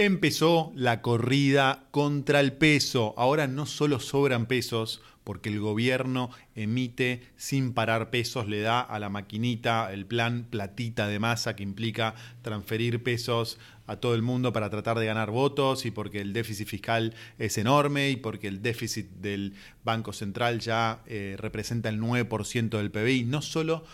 Empezó la corrida contra el peso. Ahora no solo sobran pesos, porque el gobierno emite sin parar pesos, le da a la maquinita el plan platita de masa que implica transferir pesos a todo el mundo para tratar de ganar votos y porque el déficit fiscal es enorme y porque el déficit del Banco Central ya eh, representa el 9% del PBI. No solo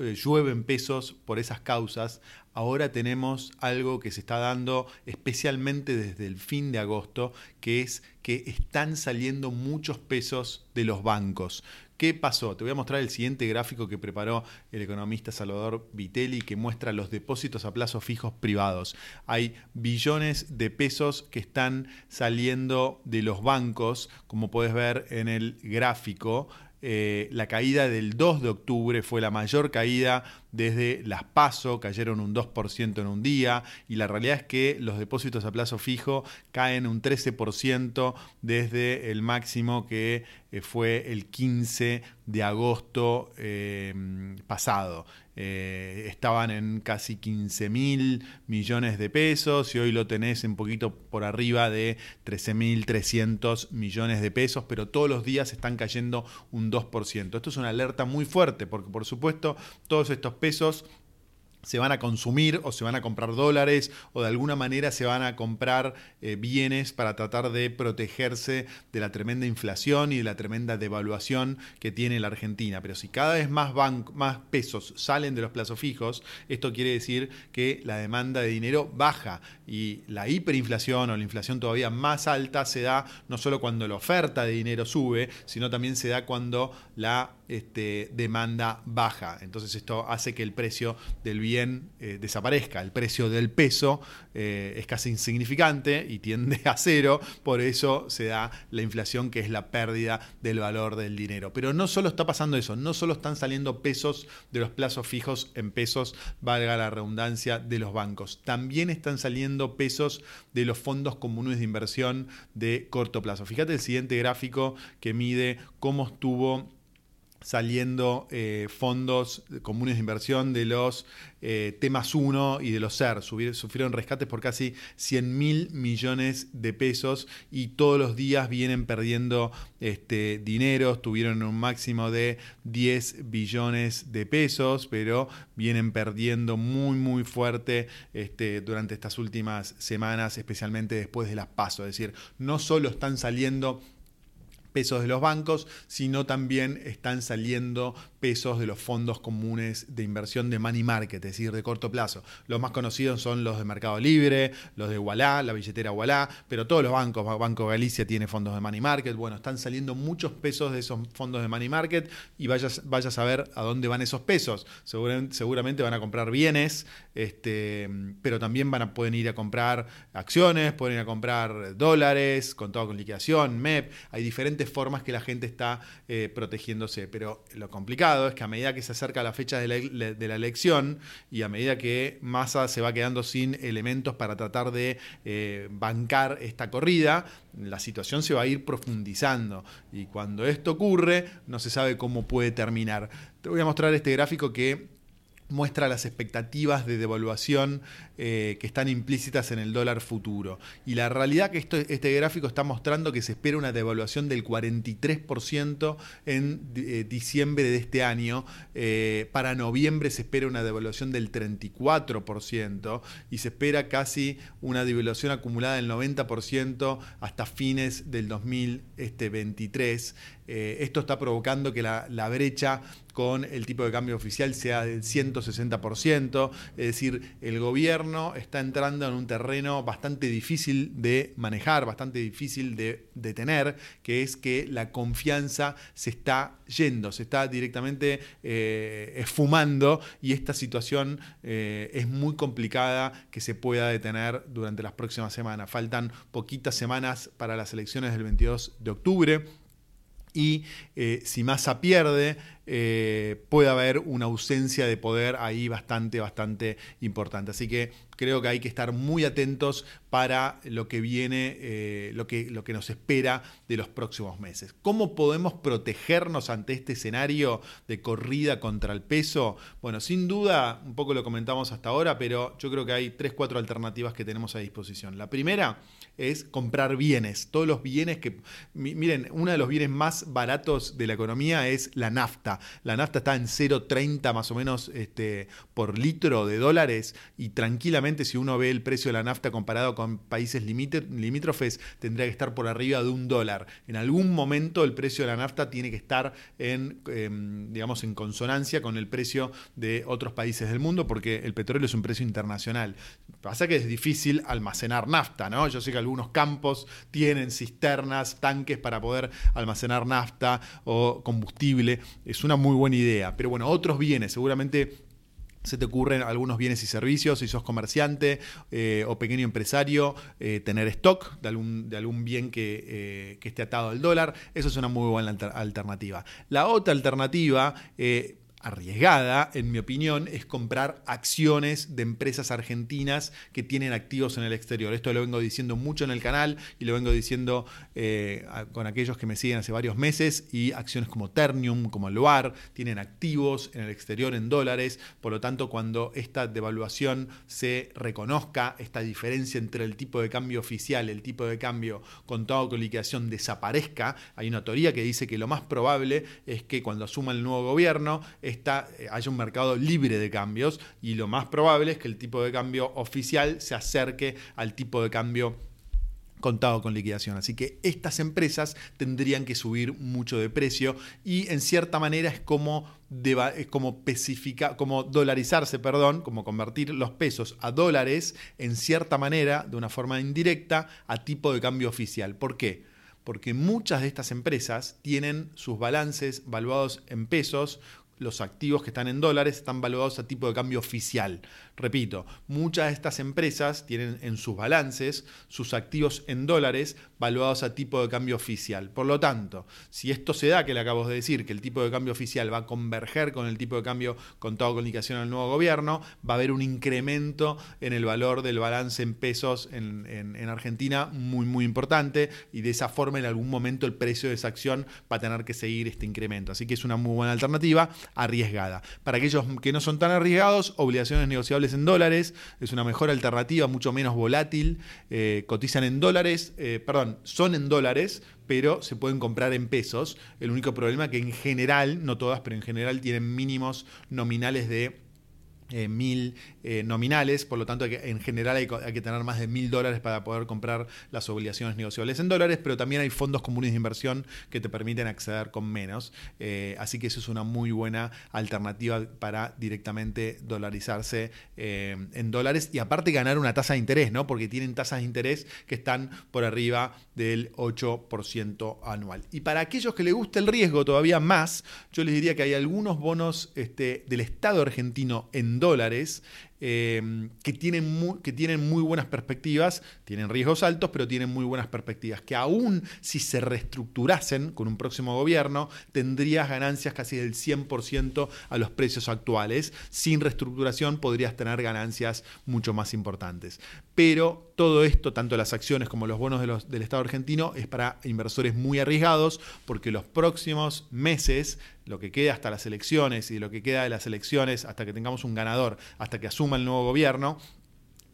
eh, llueven pesos por esas causas, ahora tenemos algo que se está dando especialmente desde el fin de agosto, que es que están saliendo muchos pesos de los bancos. ¿Qué pasó? Te voy a mostrar el siguiente gráfico que preparó el economista Salvador Vitelli que muestra los depósitos a plazos fijos privados. Hay billones de pesos que están saliendo de los bancos, como puedes ver en el gráfico. Eh, la caída del 2 de octubre fue la mayor caída desde las PASO, cayeron un 2% en un día, y la realidad es que los depósitos a plazo fijo caen un 13% desde el máximo que eh, fue el 15 de agosto eh, pasado. Eh, estaban en casi 15 mil millones de pesos y hoy lo tenés un poquito por arriba de 13 mil 300 millones de pesos, pero todos los días están cayendo un 2%. Esto es una alerta muy fuerte porque por supuesto todos estos pesos se van a consumir o se van a comprar dólares o de alguna manera se van a comprar eh, bienes para tratar de protegerse de la tremenda inflación y de la tremenda devaluación que tiene la Argentina. Pero si cada vez más, más pesos salen de los plazos fijos, esto quiere decir que la demanda de dinero baja y la hiperinflación o la inflación todavía más alta se da no solo cuando la oferta de dinero sube, sino también se da cuando la este, demanda baja. Entonces esto hace que el precio del bien eh, desaparezca. El precio del peso eh, es casi insignificante y tiende a cero, por eso se da la inflación que es la pérdida del valor del dinero. Pero no solo está pasando eso, no solo están saliendo pesos de los plazos fijos en pesos, valga la redundancia, de los bancos, también están saliendo pesos de los fondos comunes de inversión de corto plazo. Fíjate el siguiente gráfico que mide cómo estuvo saliendo eh, fondos comunes de inversión de los eh, temas 1 y de los SER. sufrieron rescates por casi 100 mil millones de pesos y todos los días vienen perdiendo este, dinero. Tuvieron un máximo de 10 billones de pesos, pero vienen perdiendo muy, muy fuerte este, durante estas últimas semanas, especialmente después de las pasos. Es decir, no solo están saliendo pesos de los bancos, sino también están saliendo pesos de los fondos comunes de inversión de money market, es decir, de corto plazo. Los más conocidos son los de Mercado Libre, los de Wallah, la billetera Wallah, pero todos los bancos, Banco Galicia tiene fondos de money market, bueno, están saliendo muchos pesos de esos fondos de money market y vayas, a ver a dónde van esos pesos. Seguramente, van a comprar bienes, este, pero también van a, pueden ir a comprar acciones, pueden ir a comprar dólares, con todo con liquidación, MEP, hay diferentes formas que la gente está eh, protegiéndose. Pero lo complicado es que a medida que se acerca la fecha de la, elección y a medida que Massa se va quedando sin elementos para tratar de eh, bancar esta corrida, la situación se va a ir profundizando. Y cuando esto ocurre, no se sabe cómo puede terminar. Te voy a mostrar este gráfico que muestra las expectativas de devaluación eh, que están implícitas en el dólar futuro. Y la realidad que este gráfico está mostrando que se espera una devaluación del 43% en eh, diciembre de este año. Eh, para noviembre se espera una devaluación del 34% y se espera casi una devaluación acumulada del 90% hasta fines del 2023. Esto está provocando que la, la brecha con el tipo de cambio oficial sea del 160%, es decir, el gobierno está entrando en un terreno bastante difícil de manejar, bastante difícil de, detener, que es que la confianza se está yendo, se está directamente eh, esfumando y esta situación eh, es muy complicada que se pueda detener durante las próximas semanas. Faltan poquitas semanas para las elecciones del 22 de octubre y eh, si Massa pierde, eh, puede haber una ausencia de poder ahí bastante, bastante importante. Así que creo que hay que estar muy atentos para lo que viene, eh, lo, que, lo que nos espera de los próximos meses. ¿Cómo podemos protegernos ante este escenario de corrida contra el peso? Bueno, sin duda, un poco lo comentamos hasta ahora, pero yo creo que hay tres, cuatro alternativas que tenemos a disposición. La primera es comprar bienes. Todos los bienes que. Miren, uno de los bienes más baratos de la economía es la nafta. La nafta está en 0,30 más o menos este, por litro de dólares y tranquilamente, si uno ve el precio de la nafta comparado con países limítrofes, tendría que estar por arriba de un dólar. En algún momento el precio de la nafta tiene que estar en, em, digamos, en consonancia con el precio de otros países del mundo porque el petróleo es un precio internacional. Pasa que es difícil almacenar nafta, ¿no? Yo sé que algunos campos tienen cisternas, tanques para poder almacenar nafta o combustible. Una muy buena idea. Pero bueno, otros bienes, seguramente se te ocurren algunos bienes y servicios, si sos comerciante eh, o pequeño empresario, eh, tener stock de algún, de algún bien que, eh, que, esté atado al dólar, eso es una muy buena alternativa. La otra alternativa arriesgada, en mi opinión, es comprar acciones de empresas argentinas que tienen activos en el exterior. Esto lo vengo diciendo mucho en el canal y lo vengo diciendo eh, con aquellos que me siguen hace varios meses y acciones como Ternium, como Loar, tienen activos en el exterior en dólares. Por lo tanto, cuando esta devaluación se reconozca, esta diferencia entre el tipo de cambio oficial y el tipo de cambio contado con liquidación desaparezca, hay una teoría que dice que lo más probable es que cuando asuma el nuevo gobierno, eh, haya un mercado libre de cambios y lo más probable es que el tipo de cambio oficial se acerque al tipo de cambio contado con liquidación. Así que estas empresas tendrían que subir mucho de precio y en cierta manera es como, es como, como dolarizarse, perdón, como convertir los pesos a dólares en cierta manera, de una forma indirecta, a tipo de cambio oficial. ¿Por qué? Porque muchas de estas empresas tienen sus balances valuados en pesos los activos que están en dólares están valuados a tipo de cambio oficial. Repito, muchas de estas empresas tienen en sus balances sus activos en dólares valuados a tipo de cambio oficial. Por lo tanto, si esto se da, que le acabo de decir, que el tipo de cambio oficial va a converger con el tipo de cambio contado con indicación al nuevo gobierno, va a haber un incremento en el valor del balance en pesos en, en Argentina muy, muy importante y de esa forma en algún momento el precio de esa acción va a tener que seguir este incremento. Así que es una muy buena alternativa arriesgada. Para aquellos que no son tan arriesgados, obligaciones negociables en dólares es una mejor alternativa, mucho menos volátil. Eh, cotizan en dólares, eh, perdón, son en dólares, pero se pueden comprar en pesos. El único problema que en general, no todas, pero en general tienen mínimos nominales de eh, mil eh, nominales, por lo tanto en general hay, que tener más de mil dólares para poder comprar las obligaciones negociables en dólares, pero también hay fondos comunes de inversión que te permiten acceder con menos, eh, así que eso es una muy buena alternativa para directamente dolarizarse en dólares y aparte ganar una tasa de interés, ¿no? porque tienen tasas de interés que están por arriba del 8% anual. Y para aquellos que les gusta el riesgo todavía más, yo les diría que hay algunos bonos este, del Estado argentino en dólares Em, que, tienen muy, que tienen muy buenas perspectivas, tienen riesgos altos, pero tienen muy buenas perspectivas, que aún si se reestructurasen con un próximo gobierno, tendrías ganancias casi del 100% a los precios actuales. Sin reestructuración podrías tener ganancias mucho más importantes. Pero todo esto, tanto las acciones como los bonos del Estado argentino, es para inversores muy arriesgados, porque los próximos meses lo que queda hasta las elecciones y lo que queda de las elecciones hasta que tengamos un ganador, hasta que asuma el nuevo gobierno,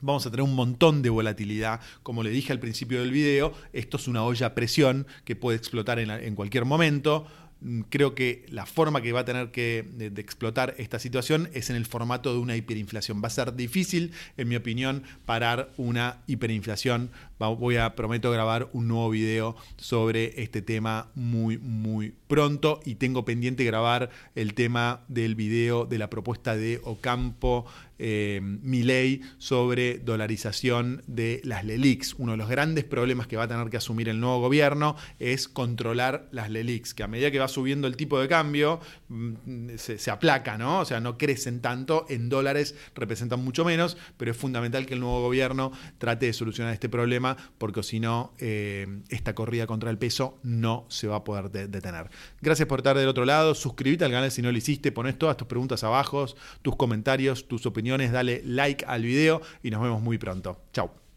vamos a tener un montón de volatilidad. Como le dije al principio del video, esto es una olla a presión que puede explotar en, cualquier momento. Mm, creo que la forma que va a tener que explotar esta situación es en el formato de una hiperinflación. Va a ser difícil, en mi opinión, parar una hiperinflación. voy a, prometo grabar un nuevo video sobre este tema muy, muy pronto y tengo pendiente grabar el tema del video de la propuesta de Ocampo eh, ley sobre dolarización de las LELIX. Uno de los grandes problemas que va a tener que asumir el nuevo gobierno es controlar las LELIX, que a medida que va subiendo el tipo de cambio mm, se, se aplaca, ¿no? O sea, no crecen tanto, en dólares representan mucho menos, pero es fundamental que el nuevo gobierno trate de solucionar este problema, porque si no, eh, esta corrida contra el peso no se va a poder detener. Gracias por estar del otro lado. Suscríbete al canal si no lo hiciste. Pones todas tus preguntas abajo, tus comentarios, tus opiniones. Dale like al video y nos vemos muy pronto. Chao.